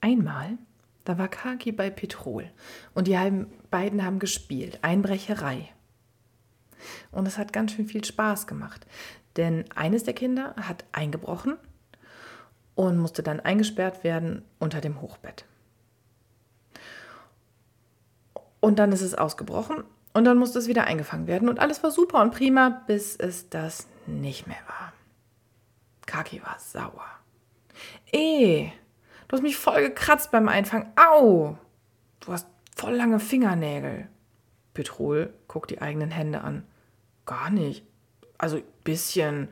Einmal, da war Kaki bei Petrol und die beiden haben gespielt, Einbrecherei. Und es hat ganz schön viel Spaß gemacht, denn eines der Kinder hat eingebrochen und musste dann eingesperrt werden unter dem Hochbett. Und dann ist es ausgebrochen und dann musste es wieder eingefangen werden und alles war super und prima, bis es das nicht mehr war. Kaki war sauer. Eh, du hast mich voll gekratzt beim Einfangen. Au! Du hast voll lange Fingernägel. Petrol guckt die eigenen Hände an. Gar nicht. Also bisschen.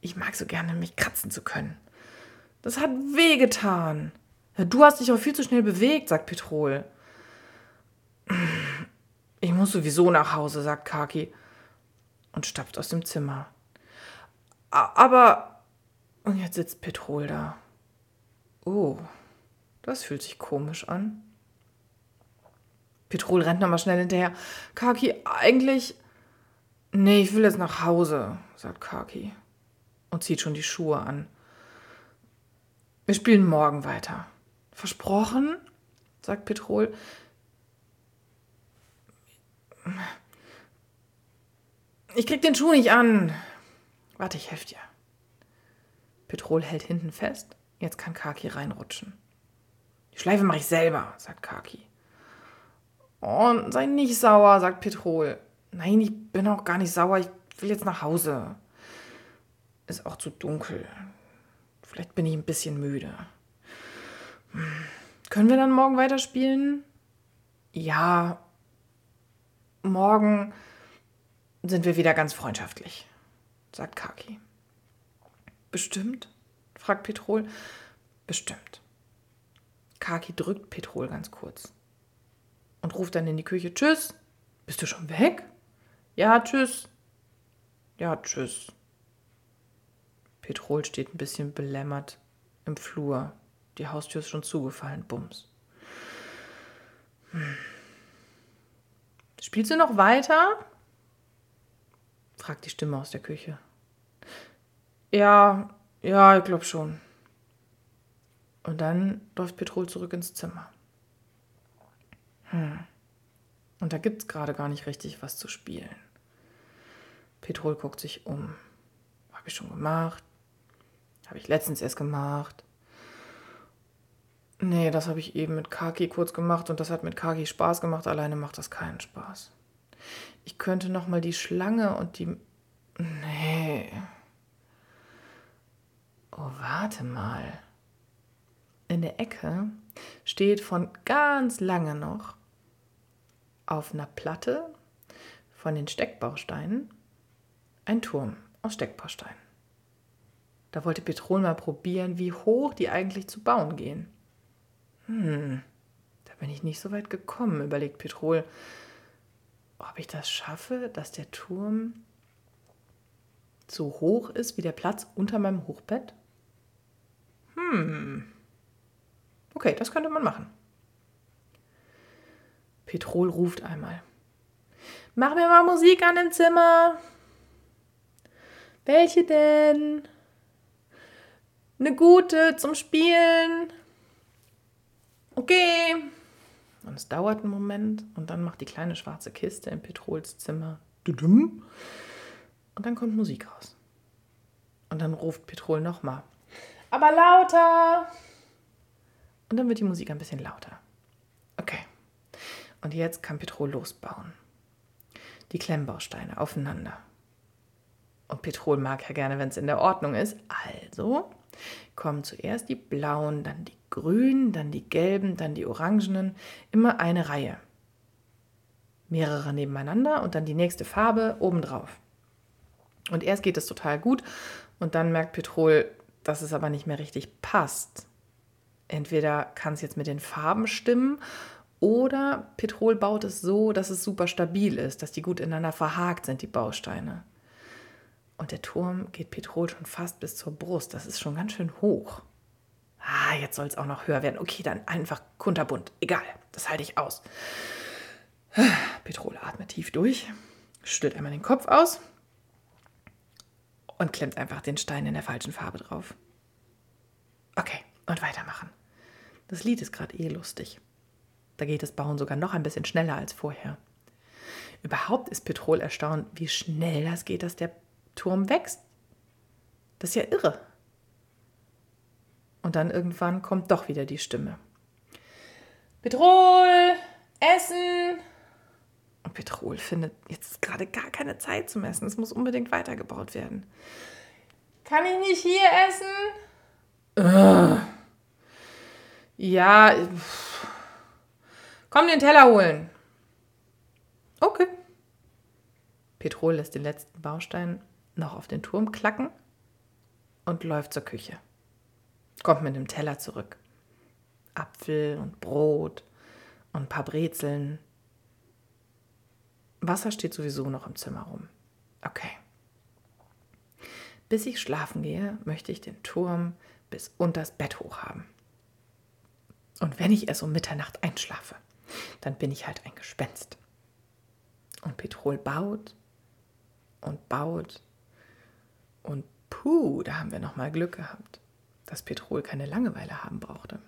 Ich mag so gerne, mich kratzen zu können. Das hat wehgetan. Ja, du hast dich auch viel zu schnell bewegt, sagt Petrol. Ich muss sowieso nach Hause, sagt Kaki und stapft aus dem Zimmer. Aber. Und jetzt sitzt Petrol da. Oh, das fühlt sich komisch an. Petrol rennt nochmal schnell hinterher. Kaki, eigentlich. Nee, ich will jetzt nach Hause, sagt Kaki und zieht schon die Schuhe an. Wir spielen morgen weiter. Versprochen? sagt Petrol. Ich krieg den Schuh nicht an. Warte, ich helfe dir. Petrol hält hinten fest. Jetzt kann Kaki reinrutschen. Die Schleife mache ich selber, sagt Kaki. Oh, sei nicht sauer, sagt Petrol. Nein, ich bin auch gar nicht sauer. Ich will jetzt nach Hause. Ist auch zu dunkel. Vielleicht bin ich ein bisschen müde. Hm. Können wir dann morgen weiterspielen? Ja. Morgen sind wir wieder ganz freundschaftlich, sagt Kaki. Bestimmt? Fragt Petrol. Bestimmt. Kaki drückt Petrol ganz kurz und ruft dann in die Küche: Tschüss, bist du schon weg? Ja, tschüss. Ja, tschüss. Petrol steht ein bisschen belämmert im Flur. Die Haustür ist schon zugefallen. Bums. Hm. Spielst du noch weiter? fragt die Stimme aus der Küche. Ja, ja, ich glaube schon. Und dann läuft Petrol zurück ins Zimmer. Hm. Und da gibt es gerade gar nicht richtig was zu spielen. Petrol guckt sich um. Habe ich schon gemacht? Habe ich letztens erst gemacht? Nee, das habe ich eben mit Kaki kurz gemacht und das hat mit Kaki Spaß gemacht. Alleine macht das keinen Spaß. Ich könnte noch mal die Schlange und die... Nee. Oh, warte mal. In der Ecke steht von ganz lange noch auf einer Platte von den Steckbausteinen ein Turm aus Steckbausteinen. Da wollte Petrol mal probieren, wie hoch die eigentlich zu bauen gehen. Hm, da bin ich nicht so weit gekommen, überlegt Petrol. Ob ich das schaffe, dass der Turm so hoch ist wie der Platz unter meinem Hochbett? Hm. Okay, das könnte man machen. Petrol ruft einmal. Mach mir mal Musik an dem Zimmer. Welche denn? Eine gute zum Spielen. Okay. Und es dauert einen Moment und dann macht die kleine schwarze Kiste in Petrols Zimmer. Und dann kommt Musik raus. Und dann ruft Petrol nochmal. Aber lauter! Und dann wird die Musik ein bisschen lauter. Okay. Und jetzt kann Petrol losbauen. Die Klemmbausteine aufeinander. Und Petrol mag ja gerne, wenn es in der Ordnung ist. Also kommen zuerst die blauen, dann die grünen, dann die gelben, dann die orangenen. Immer eine Reihe. Mehrere nebeneinander und dann die nächste Farbe obendrauf. Und erst geht es total gut und dann merkt Petrol, dass es aber nicht mehr richtig passt. Entweder kann es jetzt mit den Farben stimmen oder Petrol baut es so, dass es super stabil ist, dass die gut ineinander verhakt sind, die Bausteine. Und der Turm geht Petrol schon fast bis zur Brust. Das ist schon ganz schön hoch. Ah, jetzt soll es auch noch höher werden. Okay, dann einfach kunterbunt. Egal, das halte ich aus. Petrol atmet tief durch, stüllt einmal den Kopf aus und klemmt einfach den Stein in der falschen Farbe drauf. Okay, und weitermachen. Das Lied ist gerade eh lustig. Da geht das Bauen sogar noch ein bisschen schneller als vorher. Überhaupt ist Petrol erstaunt, wie schnell das geht, dass der Turm wächst. Das ist ja irre. Und dann irgendwann kommt doch wieder die Stimme. Petrol, Essen. Petrol findet jetzt gerade gar keine Zeit zum Essen. Es muss unbedingt weitergebaut werden. Kann ich nicht hier essen? Uh. Ja, komm den Teller holen. Okay. Petrol lässt den letzten Baustein noch auf den Turm klacken und läuft zur Küche. Kommt mit dem Teller zurück. Apfel und Brot und ein paar Brezeln. Wasser steht sowieso noch im Zimmer rum. Okay. Bis ich schlafen gehe, möchte ich den Turm bis unters Bett hoch haben. Und wenn ich erst um Mitternacht einschlafe, dann bin ich halt ein Gespenst. Und Petrol baut und baut und puh, da haben wir noch mal Glück gehabt, dass Petrol keine Langeweile haben brauchte.